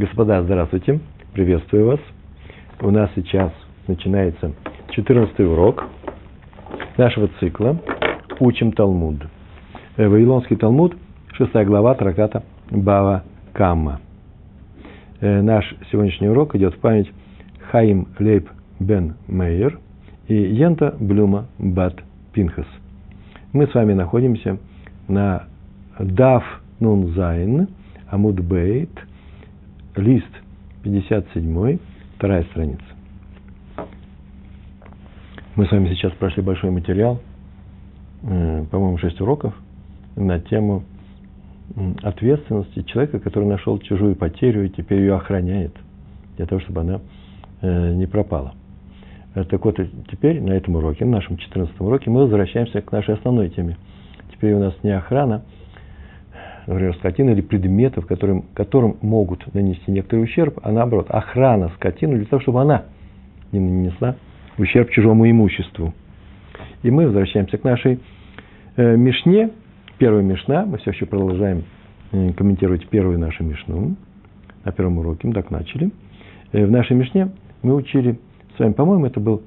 Господа, здравствуйте, приветствую вас. У нас сейчас начинается 14 урок нашего цикла «Учим Талмуд». Э, Вавилонский Талмуд, 6 глава трактата Бава Камма. Э, наш сегодняшний урок идет в память Хаим Лейб Бен Мейер и Йента Блюма Бат Пинхас. Мы с вами находимся на Дав Нун Зайн, Амуд Бейт, лист 57, вторая страница. Мы с вами сейчас прошли большой материал, э, по-моему, шесть уроков на тему ответственности человека, который нашел чужую потерю и теперь ее охраняет, для того, чтобы она э, не пропала. Э, так вот, теперь на этом уроке, на нашем 14 уроке, мы возвращаемся к нашей основной теме. Теперь у нас не охрана, например, скотины или предметов, которым, которым могут нанести некоторый ущерб, а наоборот, охрана скотины для того, чтобы она не нанесла ущерб чужому имуществу. И мы возвращаемся к нашей э, Мишне, первая Мишна, мы все еще продолжаем э, комментировать первую нашу Мишну, на первом уроке, мы так начали. Э, в нашей Мишне мы учили с вами, по-моему, это был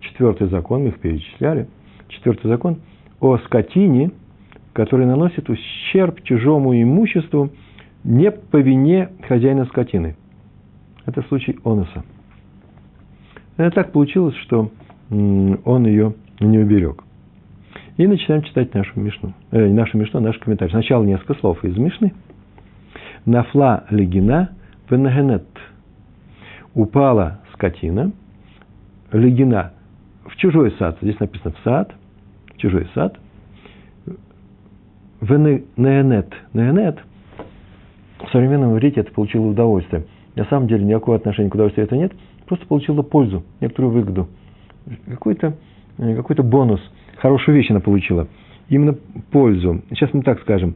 четвертый закон, мы их перечисляли, четвертый закон о скотине – который наносит ущерб чужому имуществу не по вине хозяина скотины. Это случай Онуса. Это так получилось, что он ее не уберег. И начинаем читать нашу Мишну. Э, нашу Мишну, наш комментарий. Сначала несколько слов из Мишны. Нафла легина венагенет. Упала скотина, легина в чужой сад. Здесь написано в сад, в чужой сад – в неонет. Неонет в современном иврите это получило удовольствие. На самом деле никакого отношения к удовольствию это нет, просто получила пользу, некоторую выгоду. Какой-то э, какой бонус, хорошую вещь она получила. Именно пользу. Сейчас мы так скажем.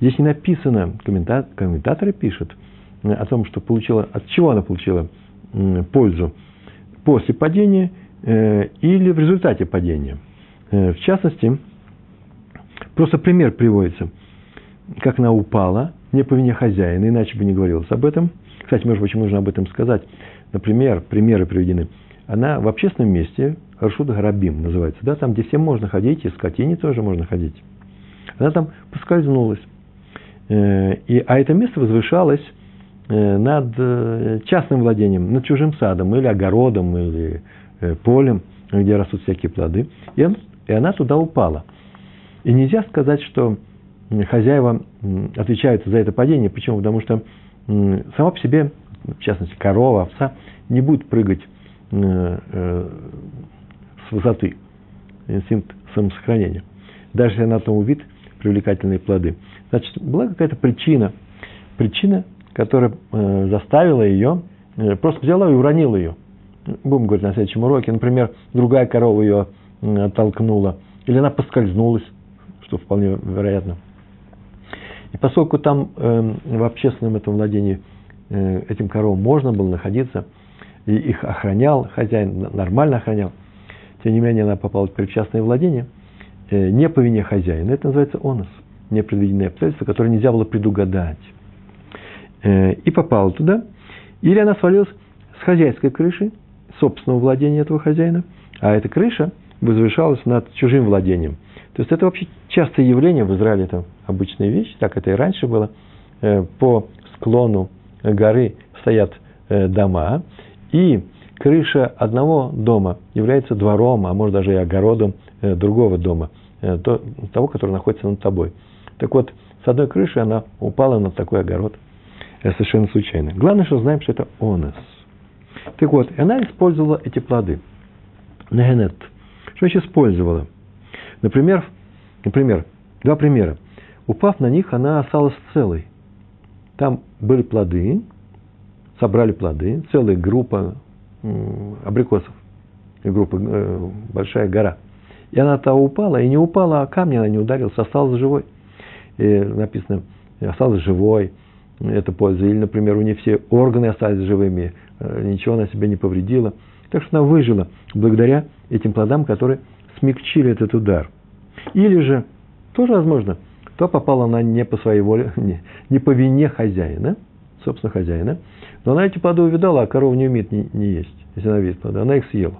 Здесь не написано, комментаторы, комментаторы пишут э, о том, что получила, от чего она получила пользу. После падения э, или в результате падения. В частности, Просто пример приводится, как она упала, не по вине хозяина, иначе бы не говорилось об этом. Кстати, может быть, нужно об этом сказать. Например, примеры приведены. Она в общественном месте, Рашуда Гарабим называется, да, там, где всем можно ходить, и скотине тоже можно ходить. Она там поскользнулась. Э, и, а это место возвышалось э, над э, частным владением, над чужим садом, или огородом, или полем, где растут всякие плоды. И, и она туда упала – и нельзя сказать, что хозяева отвечают за это падение. Почему? Потому что сама по себе, в частности, корова, овца, не будет прыгать э, э, с высоты. Инстинкт самосохранения. Даже если она там увидит привлекательные плоды. Значит, была какая-то причина, причина, которая э, заставила ее, просто взяла и уронила ее. Будем говорить на следующем уроке. Например, другая корова ее оттолкнула, или она поскользнулась что вполне вероятно. И поскольку там э, в общественном этом владении э, этим коровам можно было находиться, и их охранял хозяин, нормально охранял, тем не менее она попала в частное владение, э, не по вине хозяина. Это называется онос, непредвиденные обстоятельства, которые нельзя было предугадать. Э, и попала туда, или она свалилась с хозяйской крыши, собственного владения этого хозяина, а эта крыша возвышалась над чужим владением – то есть это вообще частое явление в Израиле, это обычная вещь, так это и раньше было. Э, по склону горы стоят э, дома, и крыша одного дома является двором, а может даже и огородом э, другого дома, того, который находится над тобой. Так вот, с одной крыши она упала на такой огород совершенно случайно. Главное, что знаем, что это онес. Так вот, она использовала эти плоды. Нехенет. Что еще использовала? Например, например, два примера. Упав на них, она осталась целой. Там были плоды, собрали плоды, целая группа абрикосов, группа, э, большая гора. И она то упала, и не упала, а камни она не ударилась, осталась живой. И написано, осталась живой, это польза. Или, например, у нее все органы остались живыми, э, ничего она себе не повредила. Так что она выжила благодаря этим плодам, которые смягчили этот удар – или же, тоже возможно, то попала она не по своей воле, не, не по вине хозяина, собственно, хозяина. Но она эти плоды увидала, а корова не умеет не, не есть, если она видит плоды. Она их съела.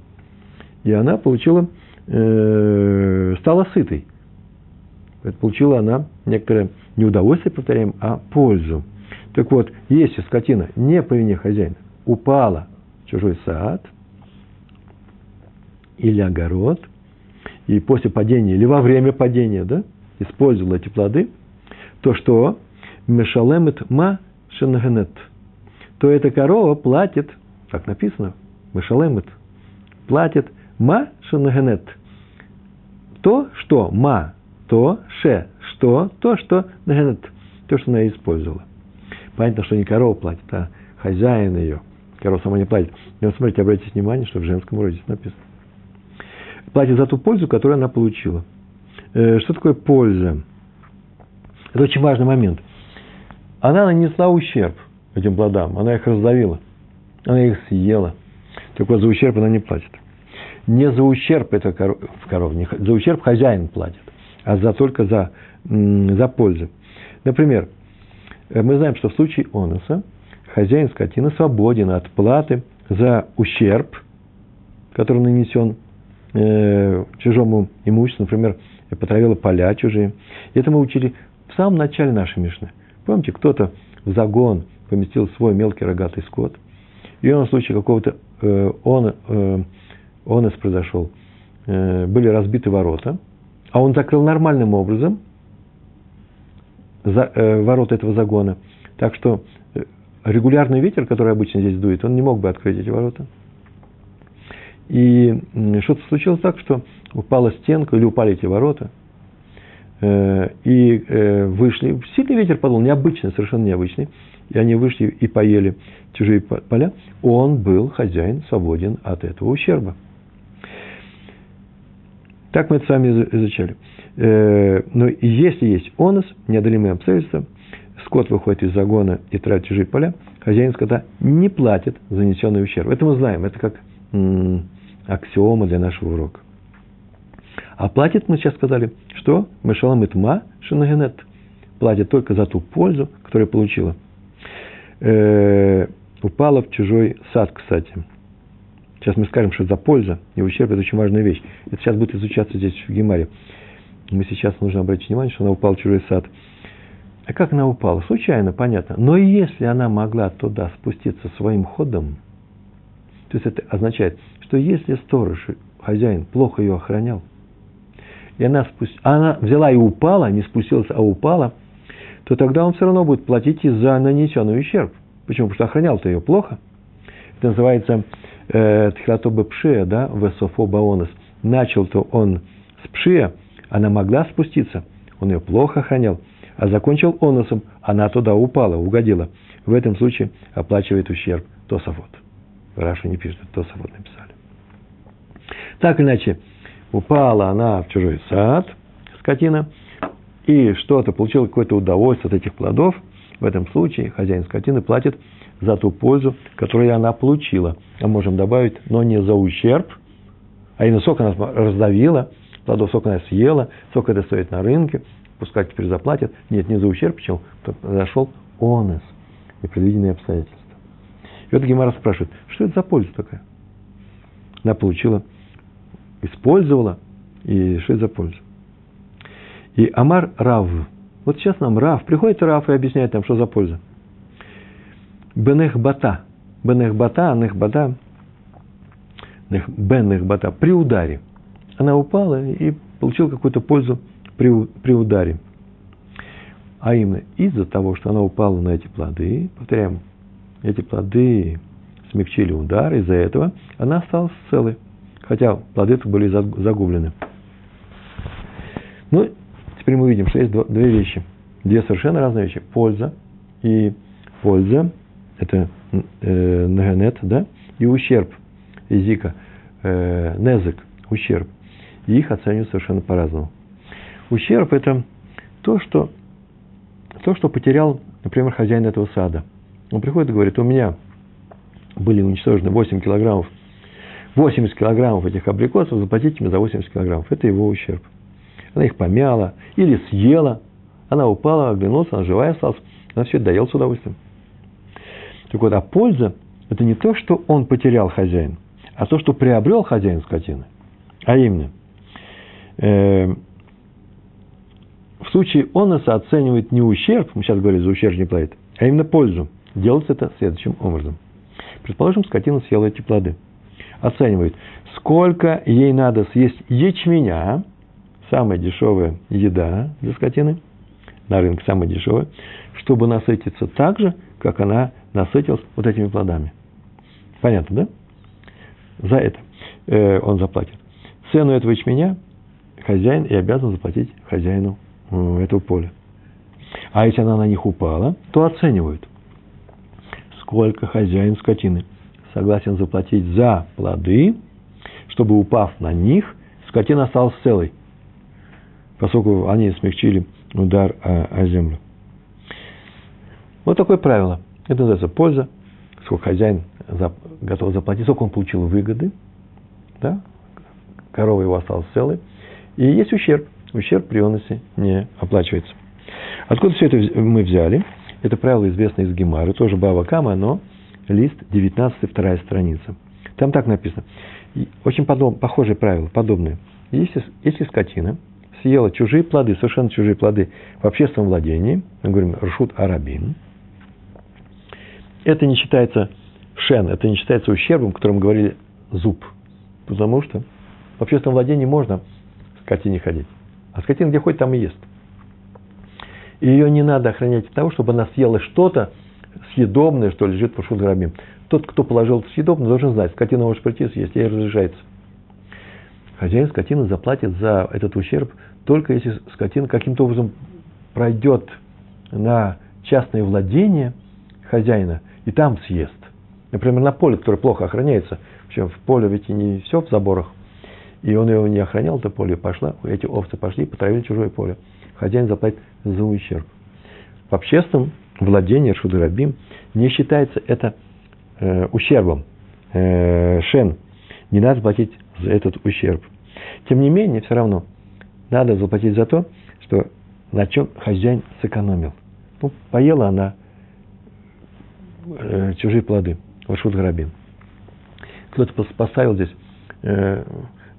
И она получила, э, стала сытой. Получила она некоторое не удовольствие, повторяем, а пользу. Так вот, если скотина не по вине хозяина упала в чужой сад или огород, и после падения, или во время падения, да, использовала эти плоды, то что? Мешалемет ма шенагенет. То эта корова платит, как написано, мешалемет, платит ма шенагенет. То, что ма, то, ше, что, то, что нагенет, то, что она использовала. Понятно, что не корова платит, а хозяин ее. Корова сама не платит. Но смотрите, обратите внимание, что в женском роде написано. Платит за ту пользу, которую она получила. Э, что такое польза? Это очень важный момент. Она нанесла ущерб этим плодам, она их раздавила, она их съела. Так вот, за ущерб она не платит. Не за ущерб это коров, коров не, за ущерб хозяин платит, а за, только за, за пользу. Например, э, мы знаем, что в случае оноса хозяин скотины свободен от платы за ущерб, который нанесен э, чужому имуществу, например, потравила поля чужие. И это мы учили в самом начале нашей Мишны. Помните, кто-то в загон поместил свой мелкий рогатый скот, и он в случае какого-то э, он, э, онес произошел, э, были разбиты ворота, а он закрыл нормальным образом за, ворота этого загона. Так что регулярный ветер, который обычно здесь дует, он не мог бы открыть эти ворота. И что-то случилось так, что упала стенка или упали эти ворота, э, и э, вышли. Сильный ветер подул, необычный, совершенно необычный. И они вышли и поели чужие поля. Он был, хозяин, свободен от этого ущерба. Так мы это вами изучали. Э, но если есть онос, неодолимые обстоятельства, скот выходит из загона и тратит чужие поля, хозяин скота не платит за нанесенный ущерб. Это мы знаем, это как аксиома для нашего урока. А платит, мы сейчас сказали, что Мешалам Итма Шинагенет. Платит только за ту пользу, которую получила. Э, упала в чужой сад, кстати. Сейчас мы скажем, что за польза и ущерб – это очень важная вещь. Это сейчас будет изучаться здесь, в Гемаре. Мы сейчас нужно обратить внимание, что она упала в чужой сад. А как она упала? Случайно, понятно. Но если она могла туда спуститься своим ходом, то есть это означает, что если сторож, хозяин, плохо ее охранял, и она, спуст... она взяла и упала, не спустилась, а упала, то тогда он все равно будет платить и за нанесенный ущерб. Почему? Потому что охранял-то ее плохо. Это называется э, тхилатоба пшия, да, весофо баонос. Начал-то он с пшия, она могла спуститься, он ее плохо охранял, а закончил оносом, она туда упала, угодила. В этом случае оплачивает ущерб Тософот. Раша не пишет, Тософот написали. Так иначе, упала она в чужой сад, скотина, и что-то получила какое-то удовольствие от этих плодов, в этом случае хозяин скотины платит за ту пользу, которую она получила. А можем добавить, но не за ущерб, а именно сок она раздавила, плодов сок она съела, сок это стоит на рынке, пускай теперь заплатят. Нет, не за ущерб, почему? Зашел онес, непредвиденные обстоятельства. И вот Гемара спрашивает, что это за польза такая? Она получила использовала, и это за польза. И Амар Рав. Вот сейчас нам Рав, приходит Рав и объясняет нам, что за польза. Бенех Бата. Бенех Бата, Анех Бата. Бенех Бата. При ударе. Она упала и получила какую-то пользу при, при ударе. А именно из-за того, что она упала на эти плоды, повторяем, эти плоды смягчили удар, из-за этого она осталась целой хотя плоды были загублены. Ну, теперь мы видим, что есть две вещи, две совершенно разные вещи. Польза и польза, это э, нагенет, да, и ущерб, языка, э, незык, ущерб. И их оценивают совершенно по-разному. Ущерб – это то что, то, что потерял, например, хозяин этого сада. Он приходит и говорит, у меня были уничтожены 8 килограммов 80 килограммов этих абрикосов, заплатите мне за 80 килограммов. Это его ущерб. Она их помяла или съела. Она упала, оглянулась, она живая осталась. Она все это доела с удовольствием. Так вот, а польза – это не то, что он потерял хозяин, а то, что приобрел хозяин скотины. А именно, э, в случае оноса оценивает не ущерб, мы сейчас говорили, за ущерб не платит, а именно пользу. Делается это следующим образом. Предположим, скотина съела эти плоды. Оценивает, сколько ей надо съесть ячменя, самая дешевая еда для скотины, на рынке самая дешевая, чтобы насытиться так же, как она насытилась вот этими плодами. Понятно, да? За это э, он заплатит. Цену этого ячменя хозяин и обязан заплатить хозяину этого поля. А если она на них упала, то оценивают, сколько хозяин скотины согласен заплатить за плоды, чтобы, упав на них, скотина осталась целой, поскольку они смягчили удар о, о землю. Вот такое правило. Это называется польза, сколько хозяин готов заплатить, сколько он получил выгоды, да? корова его осталась целой, и есть ущерб. Ущерб при оносе не оплачивается. Откуда все это мы взяли? Это правило известно из Гемары, тоже Бава Кама, но лист 19, вторая страница. Там так написано. Очень подоб, похожее правило, подобное. Если, если скотина съела чужие плоды, совершенно чужие плоды в общественном владении, мы говорим ршут арабин, это не считается шен, это не считается ущербом, о котором говорили зуб. Потому что в общественном владении можно скотине ходить. А скотина где ходит, там и ест. Ее не надо охранять от того, чтобы она съела что-то съедобное, что лежит в Рашут Грабим. Тот, кто положил съедобное, должен знать, скотина может прийти съесть, ей разрешается. Хозяин скотины заплатит за этот ущерб только если скотина каким-то образом пройдет на частное владение хозяина и там съест. Например, на поле, которое плохо охраняется. Причем в поле ведь и не все в заборах. И он его не охранял, это поле пошла, эти овцы пошли и потравили чужое поле. Хозяин заплатит за ущерб. В общественном владении Шудрабим не считается это э, ущербом. Э, шен. Не надо платить за этот ущерб. Тем не менее, все равно надо заплатить за то, что на чем хозяин сэкономил. Ну, поела она э, чужие плоды. Вашут Гарабин. Кто-то поставил здесь, э,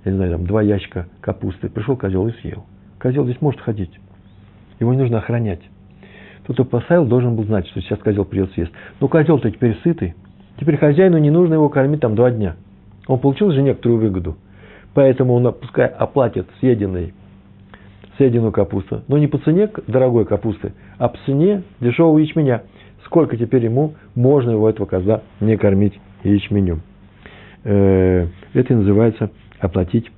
я не знаю, там, два ящика капусты. Пришел козел и съел. Козел здесь может ходить. Его не нужно охранять. Тот, кто поставил, должен был знать, что сейчас козел придет съест. Но козел-то теперь сытый. Теперь хозяину не нужно его кормить там два дня. Он получил же некоторую выгоду. Поэтому он пускай оплатит съеденный, съеденную капусту. Но не по цене дорогой капусты, а по цене дешевого ячменя. Сколько теперь ему можно его, этого козла, не кормить ячменем. Э, это называется оплатить,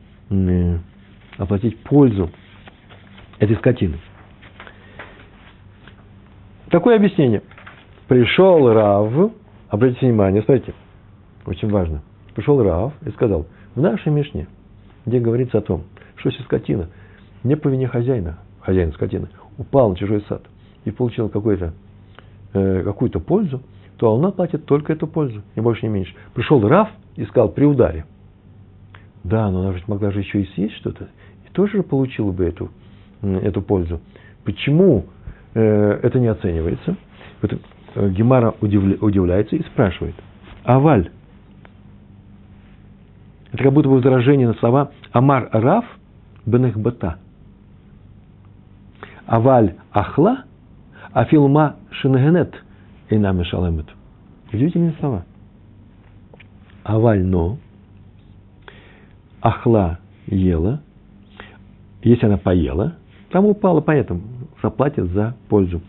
оплатить пользу этой скотины. Такое объяснение. Пришел Рав, обратите внимание, смотрите, очень важно. Пришел Рав и сказал, в нашей Мишне, где говорится о том, что если скотина не по вине хозяина, хозяина скотины, упал на чужой сад и получил э, какую-то пользу, то она платит только эту пользу, ни больше, ни меньше. Пришел Рав и сказал при ударе. Да, но она же могла же еще и съесть что-то, и тоже получила бы эту, эту пользу. Почему э, это не оценивается? Вот, э, Гемара удивля, удивляется и спрашивает. Аваль. Это как будто бы возражение на слова Амар Раф Бенехбата. Аваль Ахла, Афилма Шингенет и нами шалемет. Удивительные слова. Аваль но, Ахла ела, если она поела, там упала, понятно, заплатит за пользу.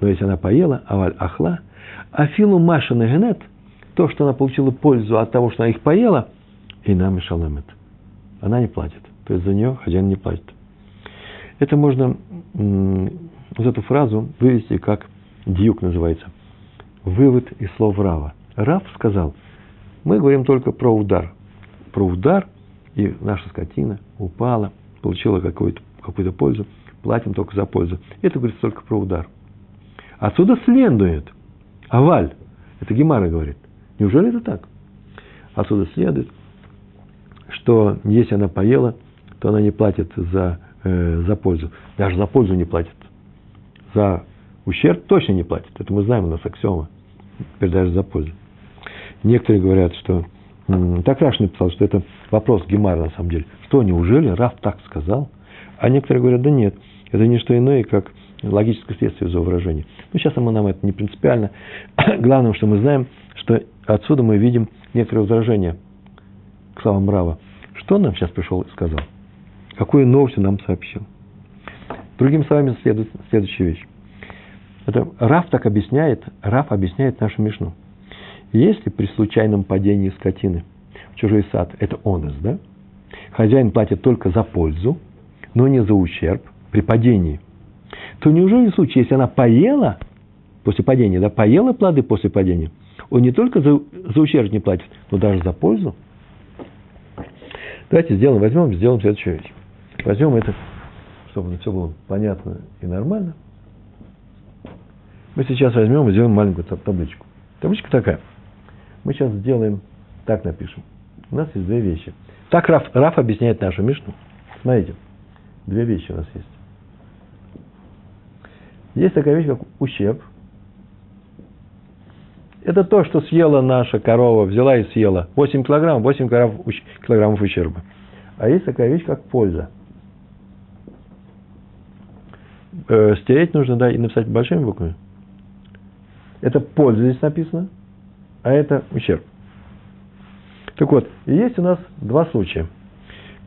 Но если она поела, аваль ахла, афилу маша генет, то, что она получила пользу от того, что она их поела, и нам и шалемет. Она не платит. То есть за нее хозяин не платит. Это можно, вот эту фразу вывести как дьюк называется. Вывод из слов Рава. Рав сказал, мы говорим только про удар. Про удар, и наша скотина упала, получила какую-то какую пользу платим только за пользу. Это говорится только про удар. Отсюда следует, аваль, это Гемара говорит, неужели это так? Отсюда следует, что если она поела, то она не платит за, э, за пользу. Даже за пользу не платит. За ущерб точно не платит. Это мы знаем, у нас аксиома. даже за пользу. Некоторые говорят, что так Раш написал, что это вопрос Гемара на самом деле. Что, неужели Раф так сказал? А некоторые говорят, да нет, это не что иное, как логическое следствие за выражение. Ну, сейчас мы нам это не принципиально. Главное, что мы знаем, что отсюда мы видим некоторые возражения к словам Рава. Что он нам сейчас пришел и сказал? Какую новость он нам сообщил? Другими словами, следует следующая вещь. Это Раф так объясняет, Раф объясняет нашу Мишну. Если при случайном падении скотины в чужой сад, это онес, да? Хозяин платит только за пользу, но не за ущерб при падении, то неужели в случае, если она поела после падения, да, поела плоды после падения, он не только за, за ущерб не платит, но даже за пользу? Давайте сделаем, возьмем, сделаем следующую вещь. Возьмем это, чтобы все было понятно и нормально. Мы сейчас возьмем и сделаем маленькую табличку. Табличка такая. Мы сейчас сделаем, так напишем. У нас есть две вещи. Так Раф, Раф объясняет нашу Мишну. Смотрите, две вещи у нас есть. Есть такая вещь, как ущерб. Это то, что съела наша корова, взяла и съела. 8 килограммов, 8 килограммов ущерба. А есть такая вещь, как польза. Э, стереть нужно, да, и написать большими буквами. Это польза здесь написано, а это ущерб. Так вот, есть у нас два случая.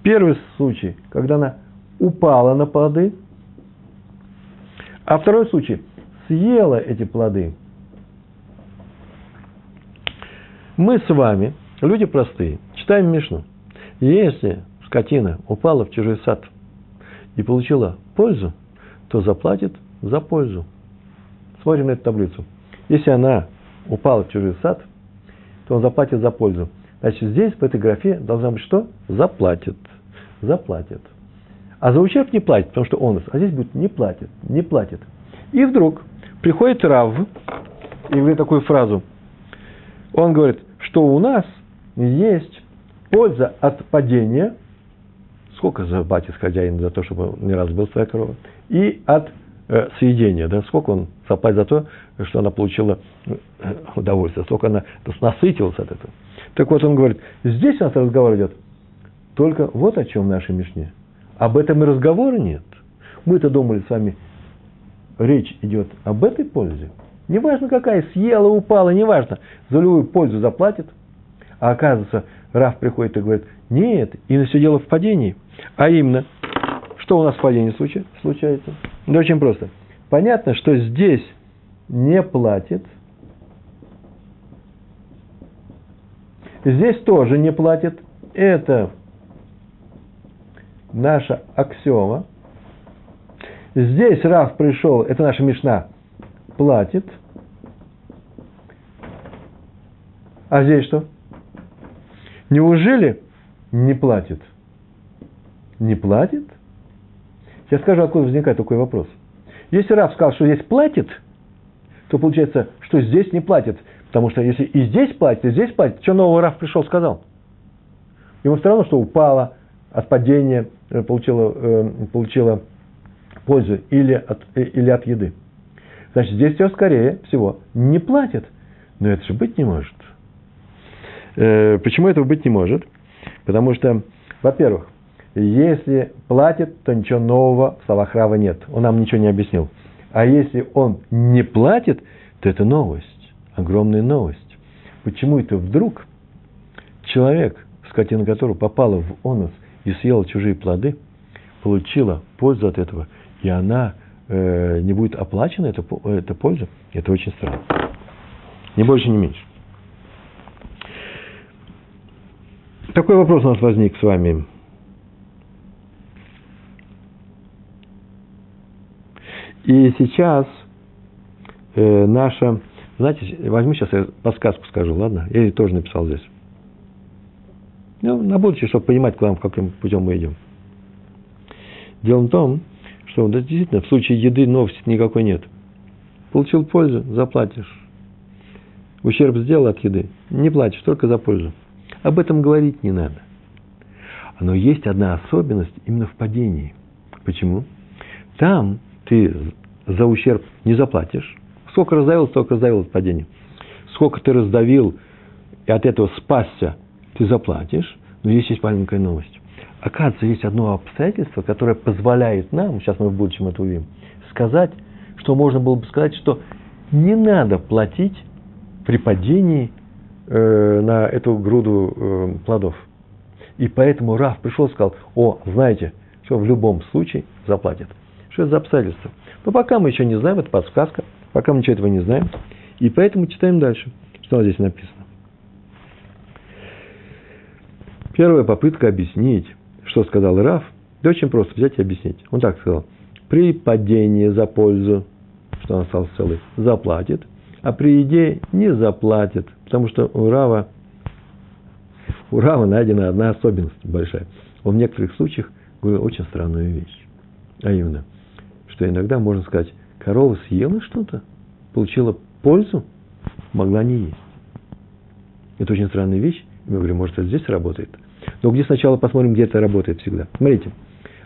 Первый случай, когда она упала на плоды, а второй случай, съела эти плоды. Мы с вами, люди простые, читаем Мишну. Если скотина упала в чужой сад и получила пользу, то заплатит за пользу. Смотрим на эту таблицу. Если она упала в чужой сад, то он заплатит за пользу. Значит, здесь, в этой графе, должна быть что? Заплатит. Заплатит. А за ущерб не платит, потому что он, а здесь будет не платит, не платит. И вдруг приходит Рав и говорит такую фразу. Он говорит, что у нас есть польза от падения, сколько заплатит хозяин за то, чтобы не разбил своя корова, и от э, съедения, да, сколько он заплатит за то, что она получила э, удовольствие, сколько она насытилась от этого. Так вот, он говорит, здесь у нас разговор идет только вот о чем в нашей Мишне. Об этом и разговора нет. Мы-то думали с вами, речь идет об этой пользе. Неважно какая, съела, упала, неважно. За любую пользу заплатит. А оказывается, Раф приходит и говорит, нет, и на все дело в падении. А именно, что у нас в падении случается? Да очень просто. Понятно, что здесь не платит. Здесь тоже не платит. Это наша аксиома. Здесь Раф пришел, это наша Мишна, платит. А здесь что? Неужели не платит? Не платит? Сейчас скажу, откуда возникает такой вопрос. Если Раф сказал, что здесь платит, то получается, что здесь не платит. Потому что если и здесь платит, и здесь платит, что нового Раф пришел, сказал? Ему все равно, что упало от падения, получила, э, получила пользу или от, э, или от еды. Значит, здесь все скорее всего не платит. Но это же быть не может. Почему этого быть не может? Потому что, во-первых, если платит, то ничего нового в словах Рава нет. Он нам ничего не объяснил. А если он не платит, то это новость. Огромная новость. Почему это вдруг человек, скотина которого попала в онос и съела чужие плоды, получила пользу от этого, и она э, не будет оплачена, эта, эта польза, это очень странно. Ни больше, ни меньше. Такой вопрос у нас возник с вами. И сейчас э, наша... Знаете, возьму сейчас я подсказку скажу, ладно? Я ее тоже написал здесь. Ну, на будущее, чтобы понимать, куда, каким путем мы идем. Дело в том, что да, действительно в случае еды новости никакой нет. Получил пользу, заплатишь. Ущерб сделал от еды, не платишь, только за пользу. Об этом говорить не надо. Но есть одна особенность именно в падении. Почему? Там ты за ущерб не заплатишь. Сколько раздавил, столько раздавил от падения. сколько ты раздавил, и от этого спасся, ты заплатишь. Но здесь есть маленькая новость. Оказывается, есть одно обстоятельство, которое позволяет нам, сейчас мы в будущем это увидим, сказать, что можно было бы сказать, что не надо платить при падении э, на эту груду э, плодов. И поэтому Раф пришел и сказал, о, знаете, что в любом случае заплатит. Что это за обстоятельства? Но пока мы еще не знаем, это подсказка, пока мы ничего этого не знаем. И поэтому читаем дальше, что здесь написано. Первая попытка объяснить, что сказал Раф, да очень просто взять и объяснить. Он так сказал. При падении за пользу, что он остался целый, заплатит, а при еде не заплатит, потому что у Рава, у Рава найдена одна особенность большая. Он в некоторых случаях говорил очень странную вещь. А именно, что иногда можно сказать, корова съела что-то, получила пользу, могла не есть. Это очень странная вещь. Мы говорим, может, это здесь работает. Но где сначала посмотрим, где это работает всегда. Смотрите.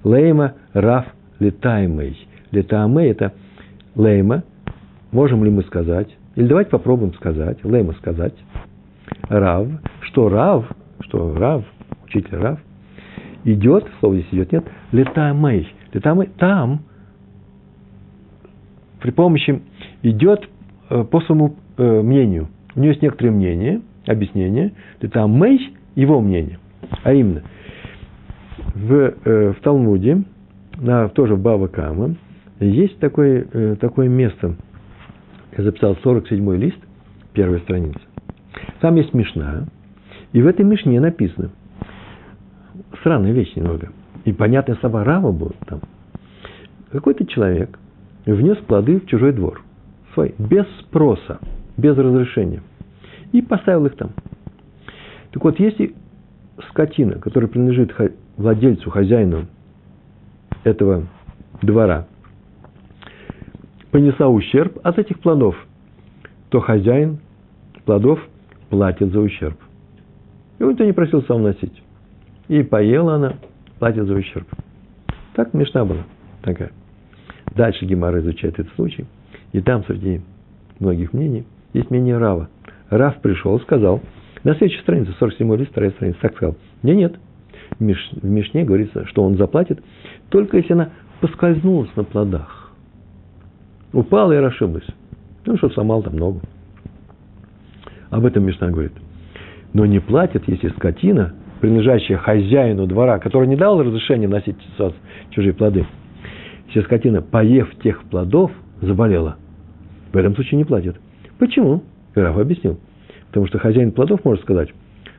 Лейма, раф, летаемый. Летаемый – это лейма. Можем ли мы сказать? Или давайте попробуем сказать. Лейма сказать. Рав. Что рав? Что рав? Учитель рав. Идет, слово здесь идет, нет. Летаемый. Летаемый там при помощи идет э, по своему э, мнению. У него есть некоторые мнения, объяснения. Летаемый – его мнение. А именно, в, э, в Талмуде, на, тоже в Бава Кама, есть такое, э, такое место. Я записал 47-й лист, первая страница. Там есть Мишна, и в этой Мишне написано, странная вещь немного, и понятные слова Рава будут там. Какой-то человек внес плоды в чужой двор, свой, без спроса, без разрешения, и поставил их там. Так вот, если скотина, которая принадлежит владельцу, хозяину этого двора, понесла ущерб от этих плодов, то хозяин плодов платит за ущерб. Его никто не просил сам носить. И поела она, платит за ущерб. Так Мишна была такая. Дальше Гемара изучает этот случай. И там, среди многих мнений, есть мнение Рава. Рав пришел, сказал – на следующей странице, 47 лист, вторая страница, так сказал. Нет, нет. В Мишне говорится, что он заплатит, только если она поскользнулась на плодах. Упала и расшиблась. Ну, что сломал там ногу. Об этом Мишна говорит. Но не платит, если скотина, принадлежащая хозяину двора, который не дал разрешения носить чужие плоды, если скотина, поев тех плодов, заболела, в этом случае не платит. Почему? Граф объяснил. Потому что хозяин плодов может сказать,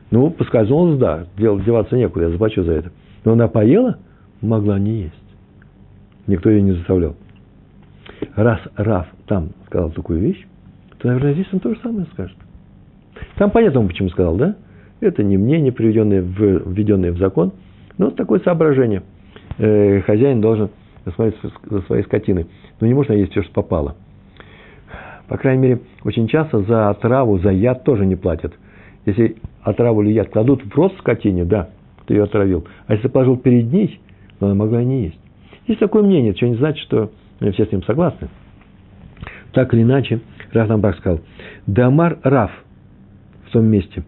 ну, поскользнулась, да, деваться некуда, я заплачу за это. Но она поела, могла не есть. Никто ее не заставлял. Раз Раф там сказал такую вещь, то, наверное, здесь он то же самое скажет. Там понятно, он почему сказал, да? Это не мнение, приведенное в, введенное в закон, но такое соображение. Э, хозяин должен смотреть за своей скотиной. Но не можно есть все, что попало – по крайней мере, очень часто за отраву, за яд тоже не платят. Если отраву или яд кладут в рот скотине, да, ты ее отравил. А если положил перед ней, то она могла не есть. Есть такое мнение, что не значит, что все с ним согласны. Так или иначе, Раф нам так сказал. Дамар Раф в том месте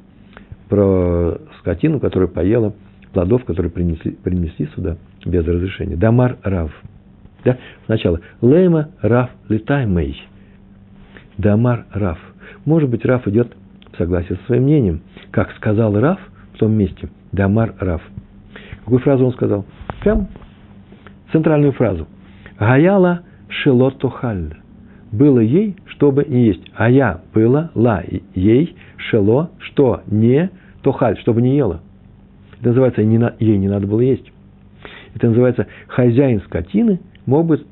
про скотину, которая поела плодов, которые принесли, принесли сюда без разрешения. Дамар Рав. Да? Сначала. Лейма Рав летай мэй. Дамар Раф. Может быть, Раф идет в согласии со своим мнением. Как сказал Раф в том месте. Дамар Раф. Какую фразу он сказал? Прям центральную фразу. Гаяла шелотохаль. Было ей, чтобы не есть. А я было ла ей шело, что не тохаль, чтобы не ела. Это называется, не на, ей не надо было есть. Это называется хозяин скотины, мог быть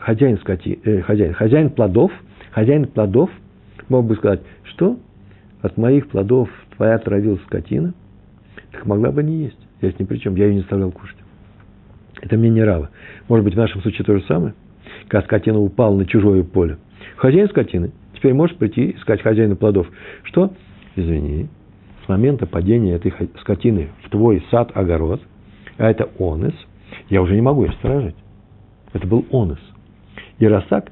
хозяин, скоти, э, хозяин, хозяин плодов – хозяин плодов мог бы сказать, что от моих плодов твоя отравилась скотина, так могла бы не есть. Я с ним при чем, я ее не заставлял кушать. Это мне не рава. Может быть, в нашем случае то же самое, когда скотина упала на чужое поле. Хозяин скотины теперь может прийти и сказать хозяину плодов, что, извини, с момента падения этой скотины в твой сад, огород, а это онес, я уже не могу ее сторожить. Это был онес. И раз так,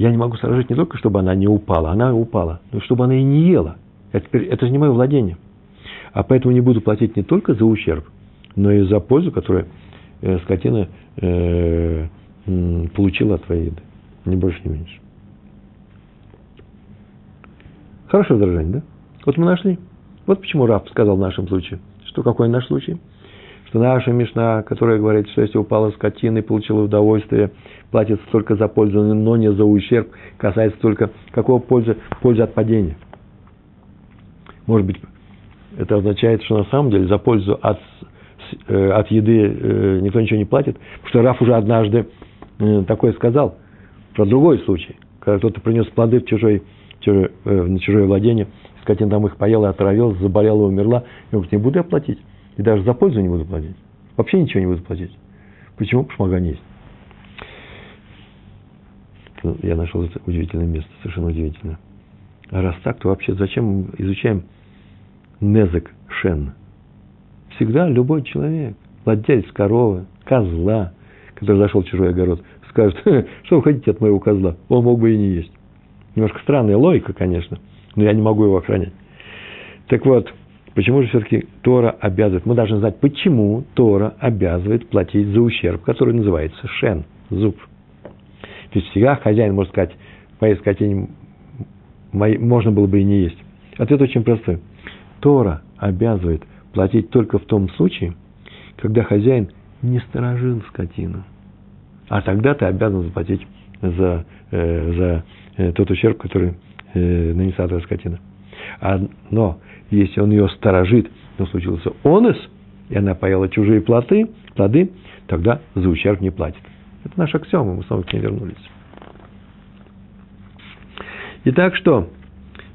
я не могу сторожить не только, чтобы она не упала, она упала, но чтобы она и не ела. Это, это же не мое владение. А поэтому не буду платить не только за ущерб, но и за пользу, которую э, скотина э, получила от твоей еды. Ни больше, ни меньше. Хорошее возражение, да? Вот мы нашли. Вот почему Раф сказал в нашем случае. Что какой наш случай? Что наша Мишна, которая говорит, что если упала скотина и получила удовольствие, платится только за пользу, но не за ущерб, касается только какого пользы? Пользы от падения. Может быть, это означает, что на самом деле за пользу от, э, от еды э, никто ничего не платит, потому что Раф уже однажды э, такое сказал про другой случай, когда кто-то принес плоды в чужой чужое, э, на чужое владение, скотина там их поела, отравилась, заболела, умерла. И он говорит, не буду я платить. И даже за пользу не буду платить. Вообще ничего не буду платить. Почему? Потому что маган есть. Я нашел это удивительное место, совершенно удивительное. А раз так, то вообще зачем изучаем незек шен? Всегда любой человек, владелец коровы, козла, который зашел в чужой огород, скажет, что вы хотите от моего козла, он мог бы и не есть. Немножко странная логика, конечно, но я не могу его охранять. Так вот, почему же все-таки Тора обязывает? Мы должны знать, почему Тора обязывает платить за ущерб, который называется шен, зуб. То есть всегда хозяин может сказать, моей скотине можно было бы и не есть. Ответ очень простой. Тора обязывает платить только в том случае, когда хозяин не сторожил скотину. А тогда ты обязан заплатить за, э, за Э, тот ущерб, который э, нанесла твоя скотина. Но если он ее сторожит, но случился онес, и она поела чужие плоды, плоды, тогда за ущерб не платит. Это наша аксиома, мы снова к ней вернулись. Итак, что?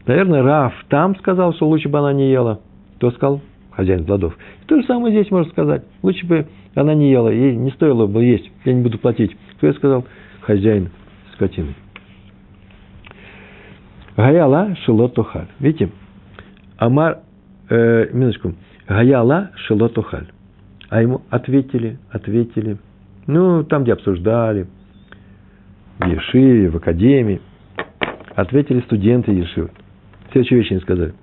Наверное, Раф там сказал, что лучше бы она не ела. Кто сказал? Хозяин плодов. И то же самое здесь можно сказать. Лучше бы она не ела, ей не стоило бы есть, я не буду платить. Кто я сказал? Хозяин скотины. Гаяла шелотохаль. Видите? Амар, э, минуточку. Гаяла шелотохаль. А ему ответили, ответили. Ну, там, где обсуждали, в Ешиве, в Академии. Ответили студенты Ешивы. Следующую вещь они сказали.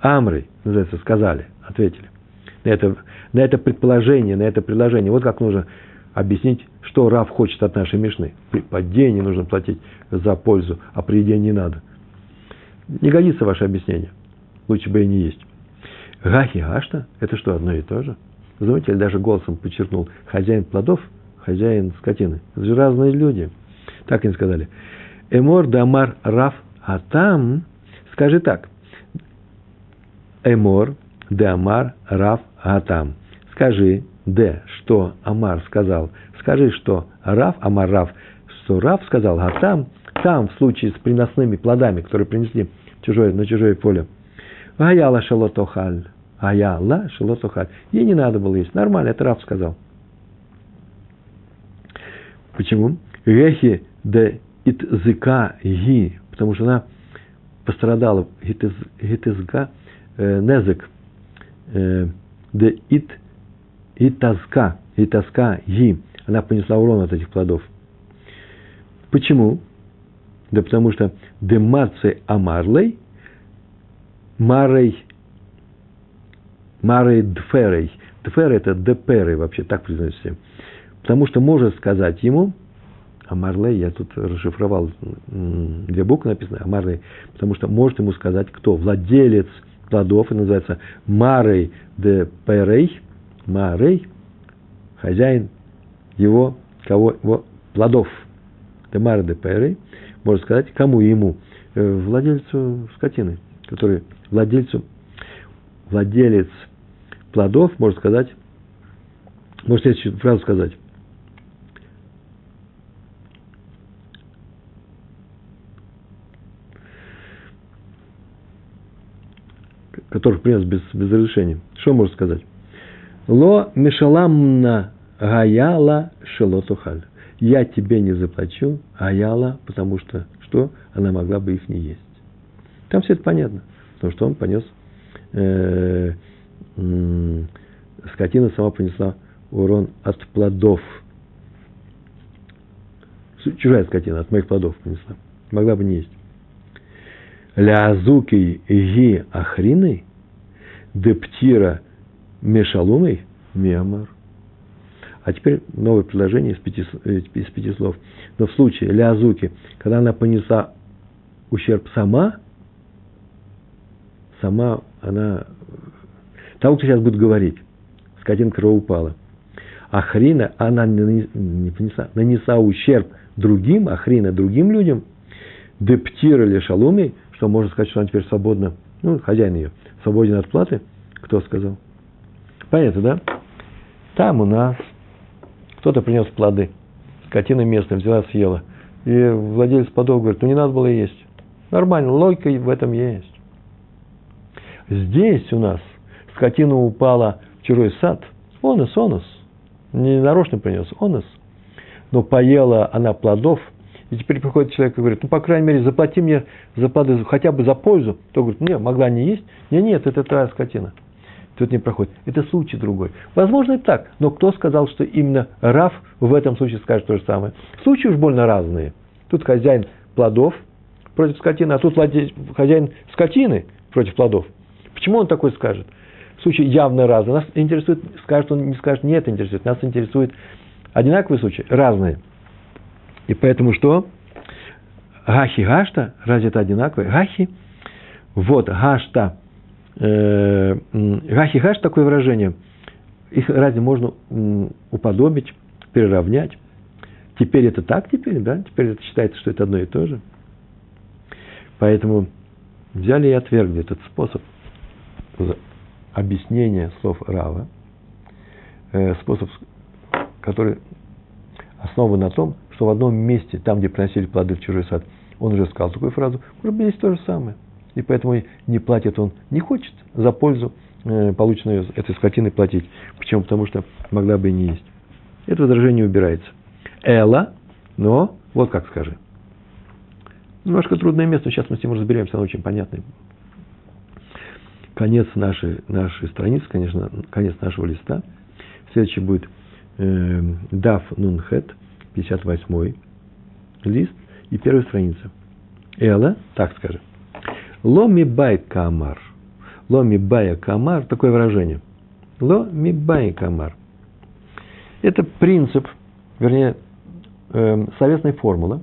Амры, называется, сказали, ответили. На это, на это предположение, на это предложение. Вот как нужно объяснить, что Рав хочет от нашей Мишны. При падении нужно платить за пользу, а при едении не надо. Не годится ваше объяснение. Лучше бы и не есть. Гахи Ашта – это что, одно и то же? Знаете, даже голосом подчеркнул, хозяин плодов, хозяин скотины. Это же разные люди. Так они сказали. Эмор дамар раф а там, скажи так. Эмор дамар раф а там. Скажи, Д, что Амар сказал. Скажи, что Раф, Амар Раф, что Раф сказал, а там, там в случае с приносными плодами, которые принесли чужое, на чужое поле. Аяла шалотохаль. Аяла шалотохаль. Ей не надо было есть. Нормально, это Раф сказал. Почему? Гехи де итзыка ги. Потому что она пострадала. Гитызга э, незык. Э, де ит итазка. Итазка ги. Она понесла урон от этих плодов. Почему? Да потому что демарце амарлей, марей, марей дферей. Дфер это деперы вообще, так произносится. Потому что может сказать ему, Амарлей, я тут расшифровал, две буквы написаны, Амарлей, потому что может ему сказать кто? Владелец плодов, и называется Марей де Марей, хозяин его, кого, его плодов. Де Марей де Перей, можно сказать, кому ему? Э, владельцу скотины, который владельцу, владелец плодов, можно сказать, может следующую фразу сказать. которых принес без, без разрешения. Что можно сказать? Ло мишаламна гаяла шелотухаль я тебе не заплачу, а Яла, потому что что? Она могла бы их не есть. Там все это понятно, потому что он понес, э, э, скотина сама понесла урон от плодов. Чужая скотина от моих плодов понесла. могла бы не есть. Лязуки ги ахрины, дептира мешалумой мемар. А теперь новое предложение из пяти, э, из пяти слов. Но в случае лязуки, когда она понесла ущерб сама, сама она, того, кто сейчас будет говорить, скотинка упала. А хрина, она не, не понесла, нанесла ущерб другим, а хрина другим людям, дептира или шалуми, что можно сказать, что она теперь свободна, ну, хозяин ее, свободен от платы, кто сказал? Понятно, да? Там у нас кто-то принес плоды, скотина местная взяла, съела. И владелец плодов говорит, ну не надо было есть. Нормально, логика в этом есть. Здесь у нас скотина упала в чужой сад. Онос, онос. Не нарочно принес, онос. Но поела она плодов, и теперь приходит человек и говорит, ну, по крайней мере, заплати мне за плоды хотя бы за пользу. То говорит, нет, могла не есть. Нет, нет, это твоя скотина. Тут не проходит. Это случай другой. Возможно, и так. Но кто сказал, что именно Раф в этом случае скажет то же самое? Случаи уж больно разные. Тут хозяин плодов против скотины, а тут хозяин скотины против плодов. Почему он такой скажет? Случай явно разный. Нас интересует, скажет он, не скажет, нет, интересует. Нас интересует одинаковые случаи, разные. И поэтому что? Гахи гашта, разве это одинаковые? Гахи, вот гашта, э, гахи гаш такое выражение. Их разве можно уподобить, переравнять? Теперь это так теперь, да? Теперь это считается, что это одно и то же. Поэтому взяли и отвергли этот способ объяснения слов Рава, э, способ, который основан на том, что в одном месте, там, где приносили плоды в чужой сад, он уже сказал такую фразу, может быть, здесь то же самое. И поэтому не платит он, не хочет за пользу, э, полученную этой скотиной платить. Почему? Потому что могла бы и не есть. Это возражение убирается. Эла, но, вот как скажи. Немножко трудное место, сейчас мы с ним разберемся, оно очень понятное. Конец нашей, нашей страницы, конечно, конец нашего листа. Следующий будет э, Дав Нунхет, 58 лист и первая страница. Эла, так скажем. Ломи бай камар. Ломи бая камар, такое выражение. Ломи бай камар. Это принцип, вернее, э, словесная формула,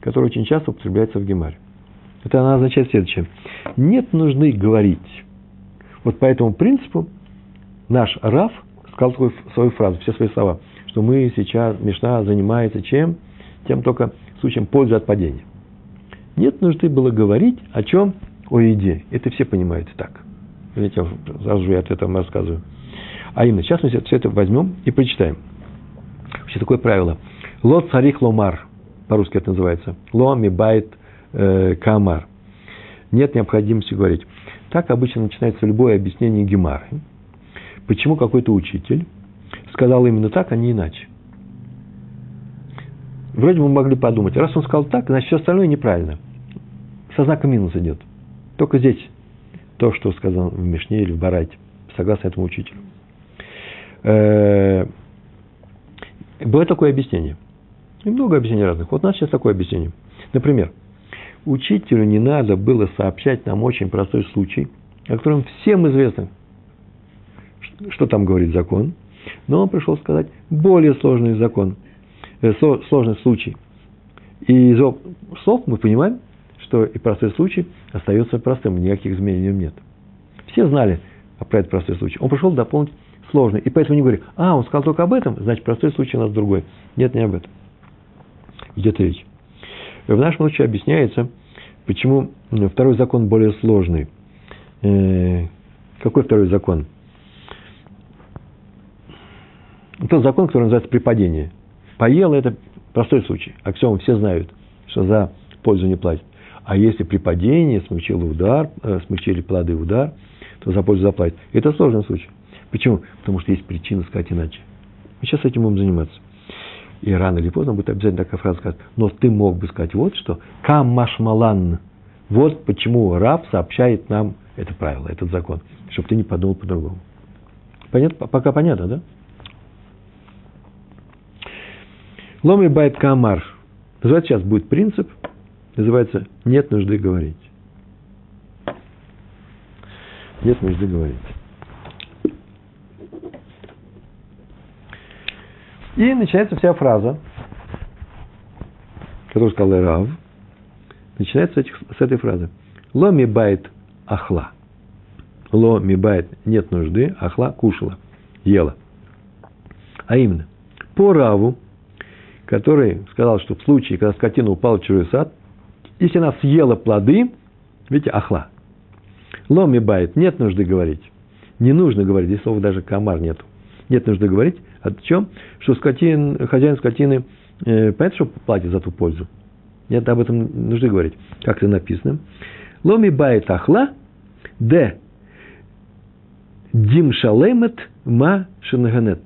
которая очень часто употребляется в Гемаре. Это она означает следующее. Нет нужды говорить. Вот по этому принципу наш Раф сказал свою, свою фразу, все свои слова – что мы сейчас, Мишна занимается чем? Тем только случаем пользы от падения. Нет нужды было говорить о чем? О еде. Это все понимают так. Видите, сразу же я от этого рассказываю. А именно, сейчас мы все это возьмем и прочитаем. Вообще такое правило. Ло царих ломар. По-русски это называется. Ло мибайт э, камар. Нет необходимости говорить. Так обычно начинается любое объяснение Гемары. Почему какой-то учитель сказал именно так, а не иначе. Вроде бы мы могли подумать, раз он сказал так, значит все остальное неправильно. Со знаком минус идет. Только здесь то, что сказал в Мишне или в Барайте, согласно этому учителю. Э, было такое объяснение. И много объяснений разных. Вот у нас сейчас такое объяснение. Например, учителю не надо было сообщать нам очень простой случай, о котором всем известно, что там говорит закон, но он пришел сказать более сложный закон, э, сложный случай. И из слов мы понимаем, что и простой случай остается простым, никаких изменений нет. Все знали про этот простой случай. Он пришел дополнить сложный. И поэтому не говорили, а, он сказал только об этом, значит, простой случай у нас другой. Нет, не об этом. Идет речь. В нашем случае объясняется, почему второй закон более сложный. Э, какой второй закон? тот закон, который называется припадение. Поел – это простой случай. Аксиом все знают, что за пользу не платят. А если при падении смягчили удар, э, смягчили плоды удар, то за пользу заплатят. Это сложный случай. Почему? Потому что есть причина сказать иначе. Мы сейчас этим будем заниматься. И рано или поздно будет обязательно такая фраза сказать. Но ты мог бы сказать вот что. Камашмалан. Вот почему раб сообщает нам это правило, этот закон. Чтобы ты не подумал по-другому. Понятно? Пока понятно, да? לא מיבעיא קאמר. Называется сейчас будет принцип называется «нет нужды говорить». Нет нужды говорить. И начинается вся фраза, которую сказал Рав, начинается с, этих, с этой фразы. לא מיבעיא אכלה. לא מיבעיא нет нужды, אכלה кушала, ела. А именно, по Раву, который сказал, что в случае, когда скотина упала в чужой сад, если она съела плоды, видите, אכלה. לא מיבעיא, нет нужды говорить. Не нужно говорить, здесь слова даже קאמר нету. Нет нужды говорить о чем? Что скотин, хозяин скотины э, понятно, что платит за ту пользу. Нет об этом нужды говорить. Как это написано? לא מיבעיא אכלה, де дим шалемет ма шинаганет.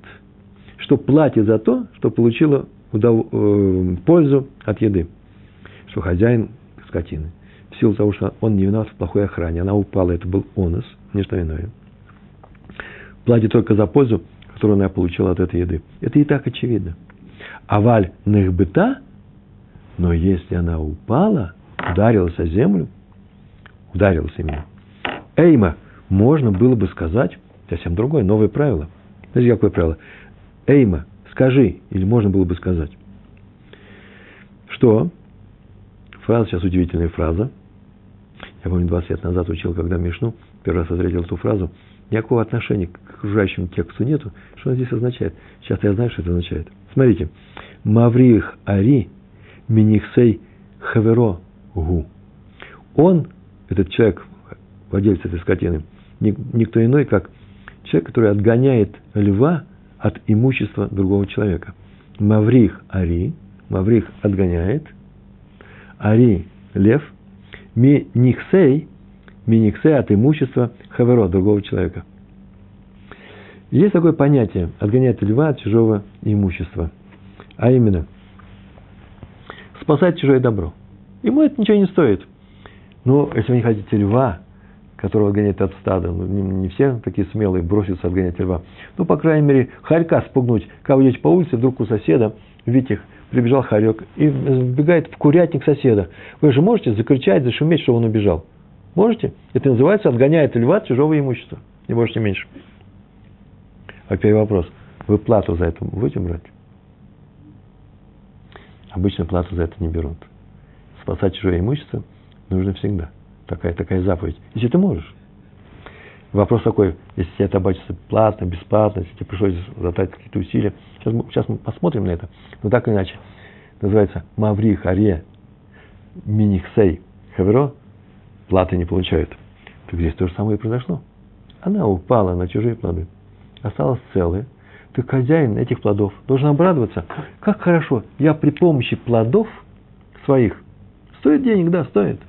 Что платит за то, что получила удов... э, пользу от еды. Что хозяин скотины. В силу того, что он не виноват в плохой охране. Она упала, это был онос, не что иное. Платит только за пользу, которую она получила от этой еды. Это и так очевидно. А валь нахбыта, но если она упала, ударилась о землю, ударилась именно, эйма, можно было бы сказать, совсем другое, новое правило. Знаете, какое правило? Эйма, скажи, или можно было бы сказать, что, фраза, сейчас удивительная фраза, я помню, 20 лет назад учил, когда Мишну, первый раз встретил эту фразу, никакого отношения к окружающему тексту нету. Что она здесь означает? Сейчас я знаю, что это означает. Смотрите. Маврих Ари Минихсей Хаверо Гу. Он, этот человек, владелец этой скотины, никто иной, как человек, который отгоняет льва от имущества другого человека. Маврих Ари, Маврих отгоняет, Ари – лев, Минихсей, Минихсей от имущества Хаверо, другого человека – есть такое понятие – отгонять льва от чужого имущества. А именно, спасать чужое добро. Ему это ничего не стоит. Но если вы не хотите льва, которого отгоняет от стада, ну, не, не все такие смелые бросятся отгонять льва, ну, по крайней мере, хорька спугнуть. Вы идете по улице, вдруг у соседа, видите, прибежал хорек и вбегает в курятник соседа. Вы же можете закричать, зашуметь, что он убежал? Можете? Это называется отгоняет льва от чужого имущества. Не больше, не меньше. А теперь вопрос. Вы плату за это будете брать? Обычно плату за это не берут. Спасать чужое имущество нужно всегда. Такая, такая заповедь. Если ты можешь. Вопрос такой, если тебе обычно платно, бесплатно, если тебе пришлось затратить какие-то усилия. Сейчас, мы, сейчас мы посмотрим на это. Но так или иначе. Называется Маври Харе Минихсей Хаверо. Платы не получают. Так здесь то же самое и произошло. Она упала на чужие плоды осталось целое, то хозяин этих плодов должен обрадоваться. Как хорошо, я при помощи плодов своих, стоит денег, да, стоит,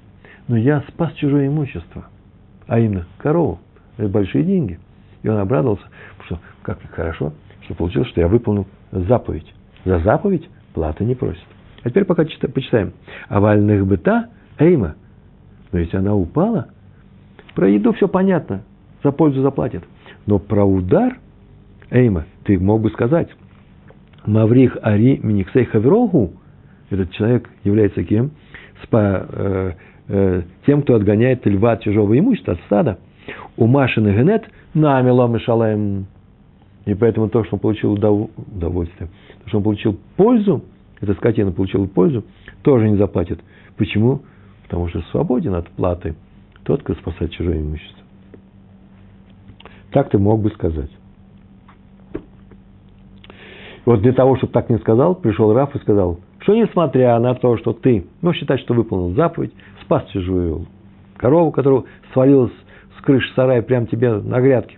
но я спас чужое имущество, а именно корову, это большие деньги. И он обрадовался, что как хорошо, что получилось, что я выполнил заповедь. За заповедь платы не просит. А теперь пока почитаем. Овальных быта эйма. Но если она упала, про еду все понятно, за пользу заплатит. Но про удар Эйма, ты мог бы сказать, Маврих Ари Миниксей Хаверогу, этот человек является кем? Спа, э, э, тем, кто отгоняет льва от чужого имущества, от стада. У Машины Генет намело Мишалаем. И поэтому то, что он получил удовольствие, то, что он получил пользу, эта скотина получила пользу, тоже не заплатит. Почему? Потому что свободен от платы тот, кто спасает чужое имущество. Так ты мог бы сказать. Вот для того, чтобы так не сказал, пришел Раф и сказал, что несмотря на то, что ты, ну, считать, что выполнил заповедь, спас чужую корову, которая свалилась крыши сарая прямо тебе на грядке,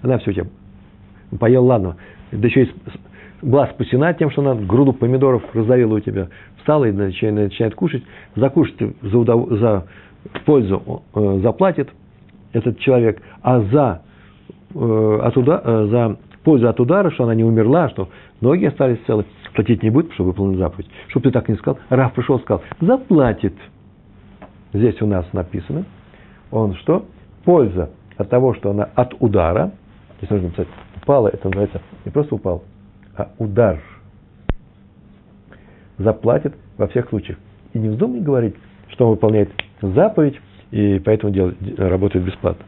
она все тебя поел, ладно, да еще и была спасена тем, что она груду помидоров раздавила у тебя, встала и начинает, начинает кушать, закушать за, удов... за пользу э, заплатит этот человек, а за, э, от уда... э, за пользу от удара, что она не умерла, что ноги остались целы, платить не будет, чтобы выполнить заповедь. Чтобы ты так не сказал, Раф пришел и сказал, заплатит. Здесь у нас написано, он что? Польза от того, что она от удара, здесь нужно написать, упала, это называется не просто упал, а удар. Заплатит во всех случаях. И не вздумай говорить, что он выполняет заповедь, и поэтому делает, работает бесплатно.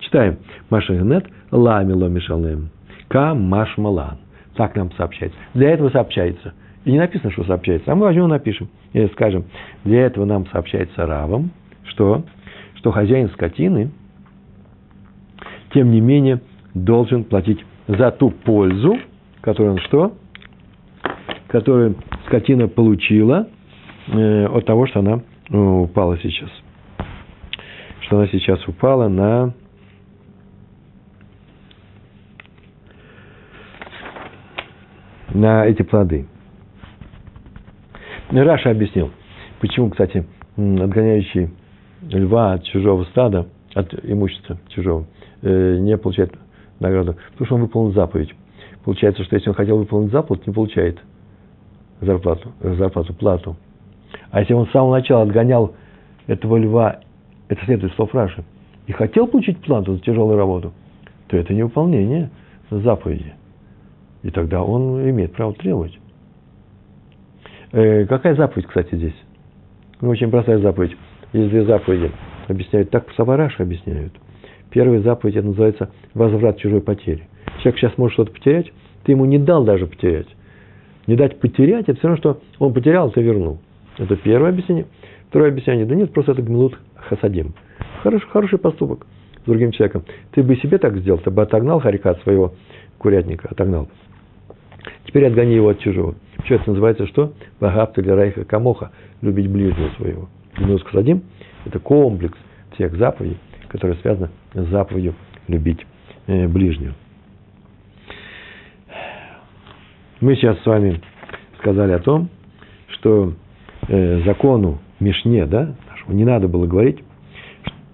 Читаем. Машинет ламило мишалем. Кам машмалан. Так нам сообщается. Для этого сообщается. И не написано, что сообщается. А мы возьмем и напишем. И скажем, для этого нам сообщается равом, что, что хозяин скотины, тем не менее, должен платить за ту пользу, которую он что? Которую скотина получила э, от того, что она ну, упала сейчас. Что она сейчас упала на на эти плоды. Раша объяснил, почему, кстати, отгоняющий льва от чужого стада, от имущества чужого, не получает награду, потому что он выполнил заповедь. Получается, что если он хотел выполнить заповедь, не получает зарплату, зарплату, плату. А если он с самого начала отгонял этого льва, это следует слов Раши, и хотел получить плату за тяжелую работу, то это не выполнение заповеди. И тогда он имеет право требовать. Э, какая заповедь, кстати, здесь? Ну, очень простая заповедь. Есть две заповеди. Объясняют так, Савараш объясняют. Первая заповедь, это называется возврат чужой потери. Человек сейчас может что-то потерять, ты ему не дал даже потерять. Не дать потерять, это все равно, что он потерял, ты вернул. Это первое объяснение. Второе объяснение, да нет, просто это гмилут хасадим. Хороший, хороший поступок с другим человеком. Ты бы себе так сделал, ты бы отогнал харика от своего курятника, отогнал. Теперь отгони его от чужого. Что это называется что? Багапта для райха камоха. Любить ближнего своего. Гнус хасадим – это комплекс всех заповедей, которые связаны с заповедью любить э, ближнего. Мы сейчас с вами сказали о том, что э, закону Мишне, да, не надо было говорить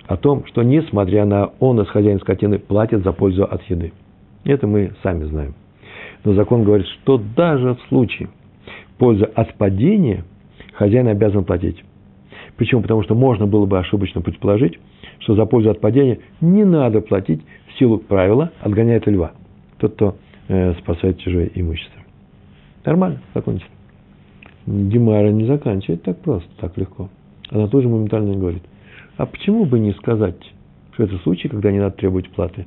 о том, что несмотря на он, из хозяин скотины, платит за пользу от еды. Это мы сами знаем. Но закон говорит, что даже в случае пользы от падения хозяин обязан платить. Почему? Потому что можно было бы ошибочно предположить, что за пользу от падения не надо платить в силу правила отгоняет льва. Тот, кто э, спасает чужое имущество. Нормально, закончено. Гемара не заканчивает так просто, так легко. Она тоже моментально говорит. А почему бы не сказать, что это случай, когда не надо требовать платы?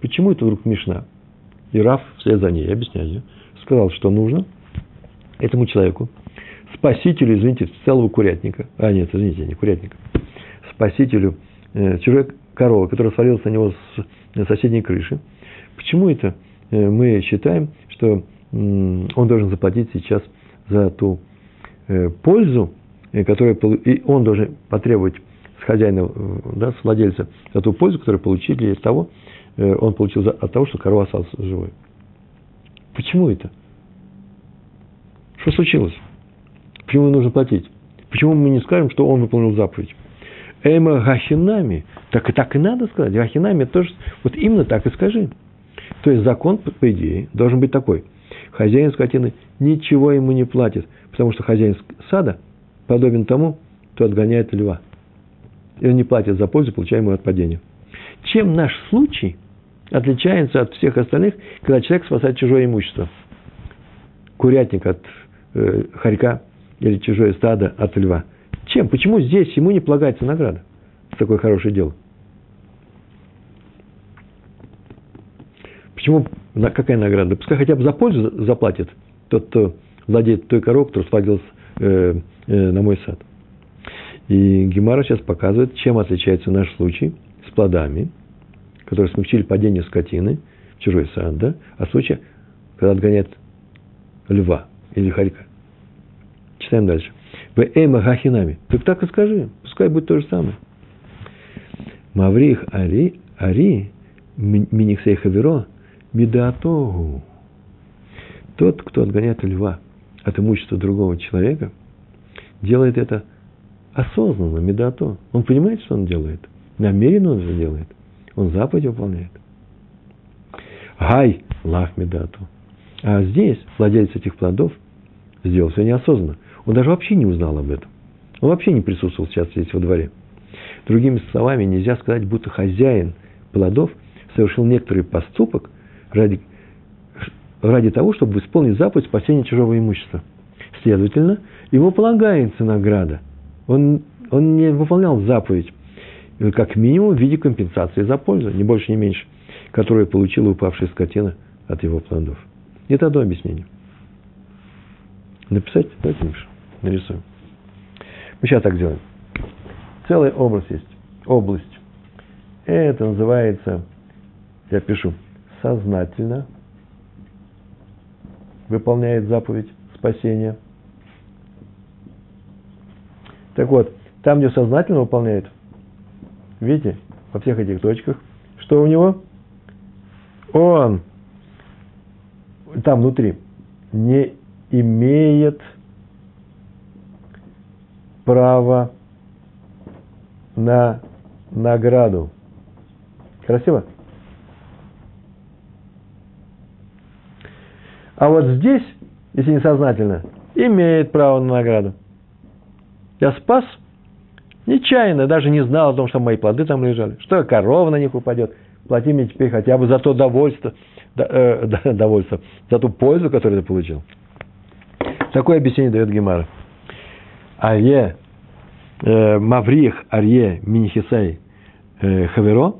Почему это вдруг Мишна? И Раф вслед за ней, объясняю, сказал, что нужно этому человеку, спасителю, извините, целого курятника, а нет, извините, не курятника, спасителю э, чужой коровы, которая свалилась на него с соседней крыши. Почему это э, мы считаем, что он должен заплатить сейчас за ту э, пользу, э, которую и он должен потребовать с хозяина, да, с владельца, за ту пользу, которую получили из того, он получил от того, что корова осталась живой. Почему это? Что случилось? Почему нужно платить? Почему мы не скажем, что он выполнил заповедь? Эма гахинами, так и так и надо сказать. Гахинами тоже, вот именно так и скажи. То есть закон, по идее, должен быть такой – хозяин скотины ничего ему не платит, потому что хозяин сада подобен тому, кто отгоняет льва. И он не платит за пользу, получаемую от падения. Чем наш случай отличается от всех остальных, когда человек спасает чужое имущество? Курятник от э, хорька или чужое стадо от льва. Чем? Почему здесь ему не полагается награда за такое хорошее дело? Почему какая награда? Пускай хотя бы за пользу заплатит тот, кто владеет той коровой, которая свалилась э, э, на мой сад. И Гемара сейчас показывает, чем отличается наш случай с плодами, которые смягчили падение скотины в чужой сад, да, а случай, когда отгоняет льва или хорька. Читаем дальше. В эйма гахинами. Так так и скажи, пускай будет то же самое. Маврих ари, ари, миниксей хаверо, Медатогу. Тот, кто отгоняет льва от имущества другого человека, делает это осознанно, медато. Он понимает, что он делает. Намеренно он это делает. Он заповедь выполняет. Гай лав медату. А здесь владелец этих плодов сделал все неосознанно. Он даже вообще не узнал об этом. Он вообще не присутствовал сейчас здесь во дворе. Другими словами, нельзя сказать, будто хозяин плодов совершил некоторый поступок, ради, ради того, чтобы исполнить заповедь спасения чужого имущества. Следовательно, ему полагается награда. Он он не выполнял заповедь, э, как минимум в виде компенсации за пользу, не больше, не меньше, которую получила упавшая скотина от его плодов. Это одно объяснение. Написать? Давайте напишем. Нарисуем. Мы сейчас так делаем. Целый образ есть. Область. Это называется, я пишу, сознательно выполняет заповедь спасения. Так вот, там, где сознательно выполняет, видите, во всех этих точках, что у него? Он там внутри не имеет права на награду. Красиво? А вот здесь, если несознательно, имеет право на награду. Я спас нечаянно, даже не знал о том, что мои плоды там лежали, что корова на них упадет. Плати мне теперь хотя бы за то довольство, э, довольство за ту пользу, которую ты получил. Такое объяснение дает Гемара. Арье, э, Маврих Арье Минихисей э, Хаверо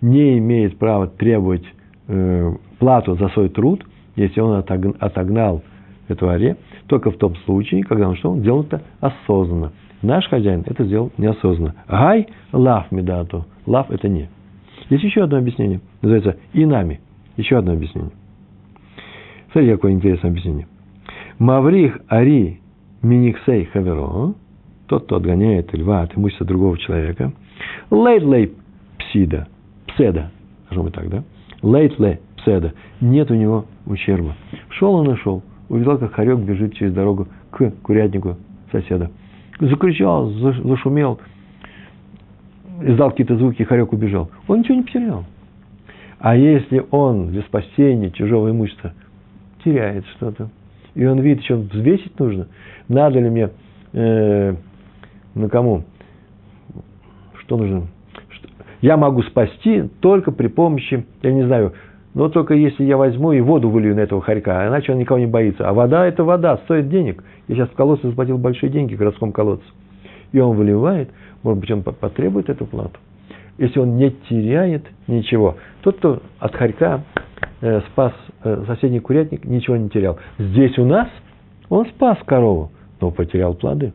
не имеет права требовать э, плату за свой труд, если он отогнал эту аре, только в том случае, когда он что? Он делал это осознанно. Наш хозяин это сделал неосознанно. Гай лав медату. Лав это не. Есть еще одно объяснение. Называется и нами. Еще одно объяснение. Смотрите, какое интересное объяснение. Маврих ари миниксей хаверо, тот, кто отгоняет льва от имущества другого человека, лейт-лей псида, пседа, скажем мы так, да? Лейт-лей пседа, нет у него ущерба. Шел он и шел, увидел, как хорек бежит через дорогу к курятнику соседа. Закричал, зашумел, издал какие-то звуки, и хорек убежал. Он ничего не потерял. А если он для спасения чужого имущества теряет что-то, и он видит, что взвесить нужно, надо ли мне, э, ну кому, что нужно, что, я могу спасти только при помощи, я не знаю, но только если я возьму и воду вылью на этого хорька, иначе он никого не боится. А вода – это вода, стоит денег. Я сейчас в колодце заплатил большие деньги в городском колодце. И он выливает, может быть, он потребует эту плату. Если он не теряет ничего. Тот, кто от хорька спас э, соседний курятник, ничего не терял. Здесь у нас он спас корову, но потерял плоды.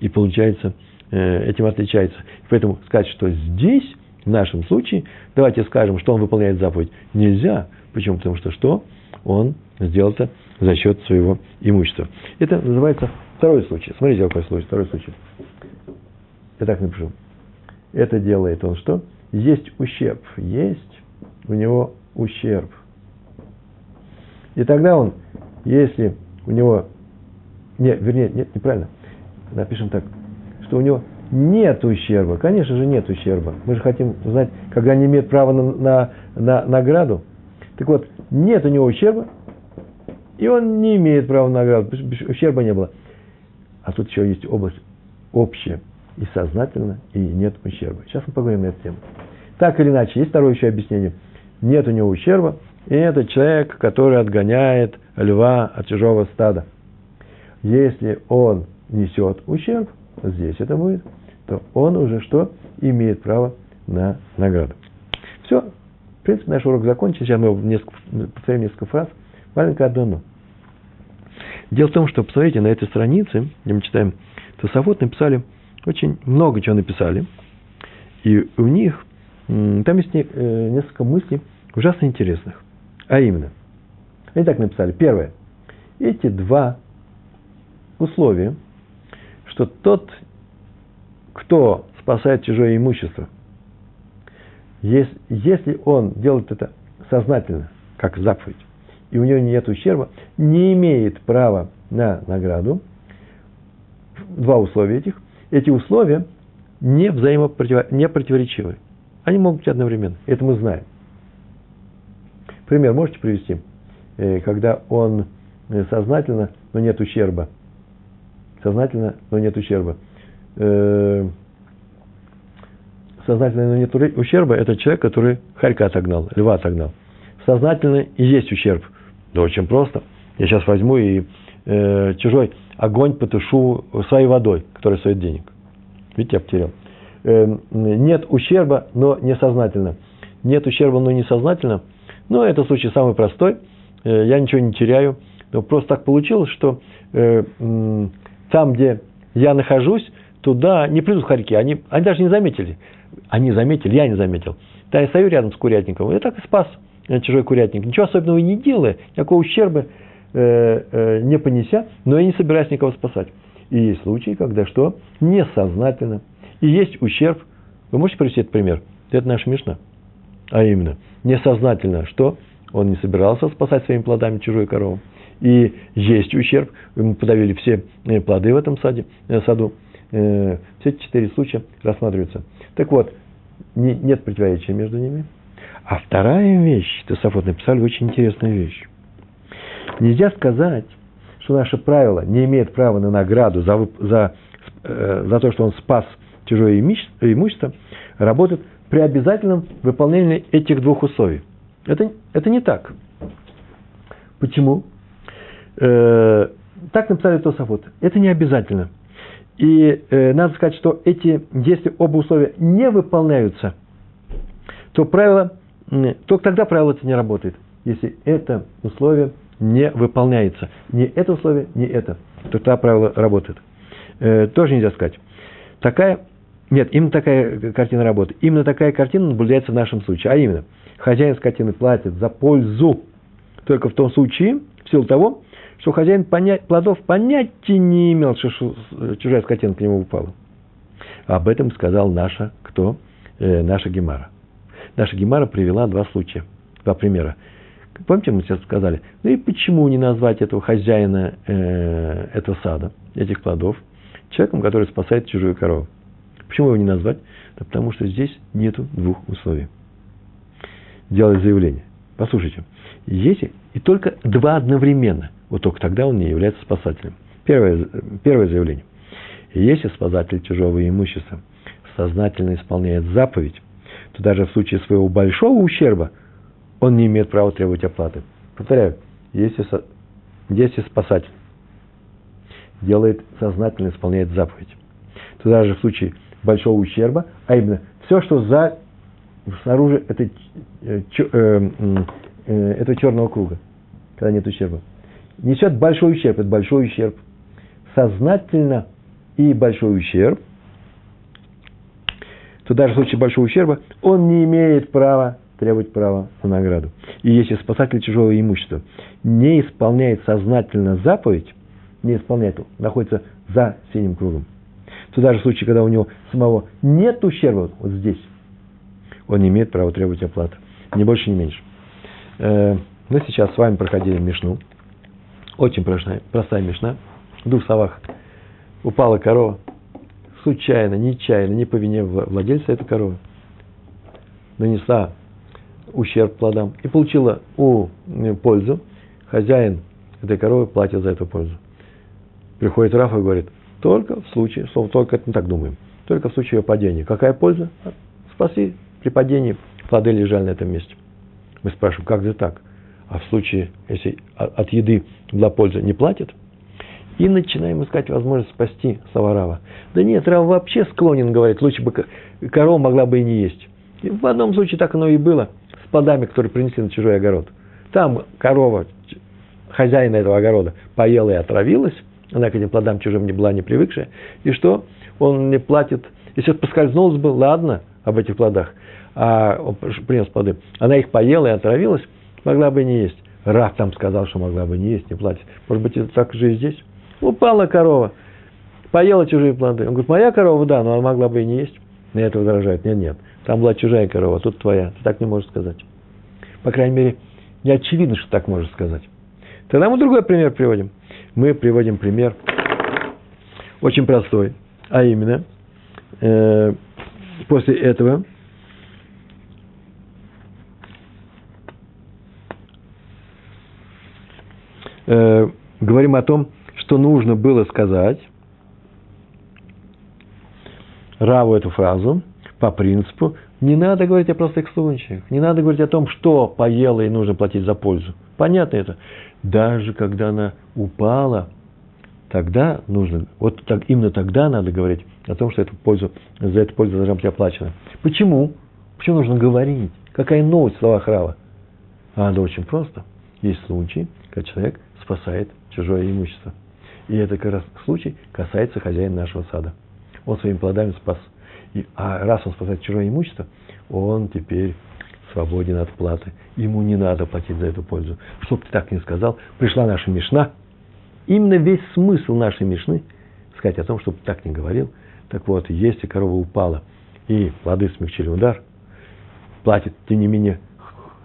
И получается, э, этим отличается. Поэтому сказать, что здесь, в нашем случае, давайте скажем, что он выполняет заповедь, нельзя. Почему? Потому что что? Он сделал это за счет своего имущества. Это называется второй случай. Смотрите, какой случай, второй случай. Я так напишу. Это делает он что? Есть ущерб. Есть у него ущерб. И тогда он, если у него, нет, вернее, нет, неправильно, напишем так, что у него нет ущерба. Конечно же, нет ущерба. Мы же хотим знать, когда они имеют право на, на, на награду. Так вот, нет у него ущерба, и он не имеет права на награду, ущерба не было. А тут еще есть область общая, и сознательно, и нет ущерба. Сейчас мы поговорим на эту тему. Так или иначе, есть второе еще объяснение. Нет у него ущерба, и это человек, который отгоняет льва от чужого стада. Если он несет ущерб, здесь это будет, то он уже что? Имеет право на награду. Все. В принципе, наш урок закончен. Сейчас мы несколько, повторим несколько фраз. Маленькое одно но. Дело в том, что, посмотрите, на этой странице, где мы читаем Тософот, написали очень много чего написали. И у них, там есть э, несколько мыслей ужасно интересных. А именно, они так написали. Первое. Эти два условия, что тот, кто спасает чужое имущество, если, если он делает это сознательно, как заповедь, и у него нет ущерба, не имеет права на награду. Два условия этих. Эти условия не, взаимопротив... не противоречивы. Они могут быть одновременно. Это мы знаем. Пример можете привести? Э, когда он э, сознательно, но нет ущерба. Сознательно, но нет ущерба. Э, сознательно, но нет ущерба – это человек, который хорька отогнал, льва отогнал. Сознательно и есть ущерб. Да очень просто. Я сейчас возьму и чужой огонь потушу своей водой, которая стоит денег. Видите, я потерял. Эм, нет ущерба, но несознательно. Нет ущерба, но несознательно. Но это случай самый простой. Э, я ничего не теряю. Но просто так получилось, что э, там, где я нахожусь, туда не придут хорьки. Они, они даже не заметили. Они заметили, я не заметил. Да, я стою рядом с курятником. Я так и спас э, чужой курятник. Ничего особенного не делая, никакого ущерба не понеся, но я не собираюсь никого спасать. И есть случаи, когда что? Несознательно. И есть ущерб. Вы можете привести этот пример? Это наша Мишна. А именно, несознательно, что он не собирался спасать своими плодами чужую корову. И есть ущерб. Ему подавили все э, плоды в этом саде, э, саду. Э, все четыре случая рассматриваются. Так вот, не, нет противоречия между ними. А вторая вещь, Тософот написали очень интересную вещь. Нельзя сказать, что наше правило не имеет права на награду за, за, за то, что он спас чужое имущество, работает при обязательном выполнении этих двух условий. Это, это не так. Почему? Э, так написали Тософот. Это не обязательно. И э, надо сказать, что эти, если оба условия не выполняются, то правило, только тогда правило это не работает. Если это условие не выполняется. Не это условие, не это. То тогда правило работает. Э, тоже нельзя сказать. Такая нет, именно такая картина работает. Именно такая картина наблюдается в нашем случае. А именно, хозяин скотины платит за пользу только в том случае, в силу того, что хозяин понять, плодов понятия не имел, что чужая скотина к нему упала. Об этом сказал наша, кто? Э, наша Гемара. Наша Гемара привела два случая, два примера. Помните, мы сейчас сказали, ну и почему не назвать этого хозяина э, этого сада, этих плодов, человеком, который спасает чужую корову? Почему его не назвать? Да потому что здесь нету двух условий. Делать заявление. Послушайте, если и только два одновременно, вот только тогда он не является спасателем. Первое, первое заявление. Если спасатель чужого имущества сознательно исполняет заповедь, то даже в случае своего большого ущерба он не имеет права требовать оплаты. Повторяю, если, если спасатель делает, сознательно исполняет заповедь, то даже в случае большого ущерба, а именно все, что за, снаружи этой, э, э, э, этого черного круга, когда нет ущерба. Несет большой ущерб, это большой ущерб. Сознательно и большой ущерб, то даже в случае большого ущерба он не имеет права требовать права на награду. И если спасатель чужого имущества не исполняет сознательно заповедь, не исполняет, находится за синим кругом, то даже в случае, когда у него самого нет ущерба, вот здесь, он не имеет права требовать оплаты. Ни больше, ни меньше. Э, мы сейчас с вами проходили Мишну. Очень простая, простая Мишна. В двух словах. Упала корова. Случайно, нечаянно, не по вине владельца этой коровы. Нанесла ущерб плодам и получила у э, пользу. Хозяин этой коровы платит за эту пользу. Приходит Рафа и говорит – только в случае, слово только это мы так думаем, только в случае ее падения. Какая польза? Спаси при падении плоды лежали на этом месте. Мы спрашиваем, как же так? А в случае, если от еды для пользы не платят, и начинаем искать возможность спасти Саварава. Да нет, Рав вообще склонен говорить, лучше бы корова могла бы и не есть. И в одном случае так оно и было с плодами, которые принесли на чужой огород. Там корова, хозяина этого огорода, поела и отравилась, она к этим плодам чужим не была не привыкшая. И что? Он не платит. Если поскользнулась бы, ладно, об этих плодах, а он принес плоды. Она их поела и отравилась, могла бы не есть. Рав там сказал, что могла бы не есть, не платить. Может быть, это так же и здесь? Упала корова, поела чужие плоды. Он говорит, моя корова, да, но она могла бы и не есть. На это возражает. Нет, нет, там была чужая корова, тут твоя. Ты так не можешь сказать. По крайней мере, не очевидно, что так можешь сказать. Тогда мы другой пример приводим мы приводим пример очень простой, а именно, э, после этого э, говорим о том, что нужно было сказать Раву эту фразу по принципу, не надо говорить о простых случаях, не надо говорить о том, что поела и нужно платить за пользу. Понятно это. Даже когда она упала, тогда нужно, вот так, именно тогда надо говорить о том, что эту пользу, за эту пользу должна быть оплачена. Почему? Почему нужно говорить? Какая новость в словах Рава? А, да очень просто. Есть случаи, когда человек спасает чужое имущество. И это как раз случай касается хозяина нашего сада. Он своими плодами спас. И, а раз он спасает чужое имущество, он теперь свободен от платы. Ему не надо платить за эту пользу. Что бы ты так не сказал, пришла наша Мишна. Именно весь смысл нашей Мишны сказать о том, чтобы ты так не говорил. Так вот, если корова упала и плоды смягчили удар, платит, тем не менее,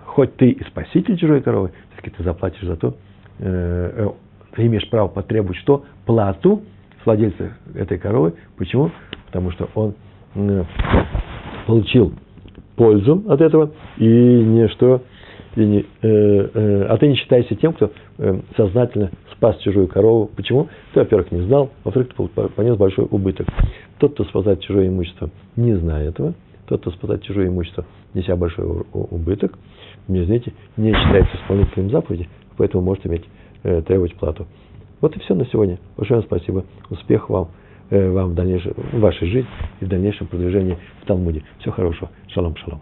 хоть ты и спаситель чужой коровы, все-таки ты заплатишь за то, э, э, ты имеешь право потребовать что? Плату с владельца этой коровы. Почему? Потому что он э, получил пользу от этого, и не что, и не, э, э, а ты не считайся тем, кто э, сознательно спас чужую корову. Почему? Ты, во-первых, не знал, во-вторых, ты понес большой убыток. Тот, кто спасает чужое имущество, не зная этого, тот, кто спасает чужое имущество, неся большой убыток, не, знаете, не считается исполнителем заповеди, поэтому может иметь, э, требовать плату. Вот и все на сегодня. Большое спасибо. Успехов вам, э, вам в, дальнейшем, в вашей жизни и в дальнейшем продвижении в Талмуде. Всего хорошего. Шалом, шалом.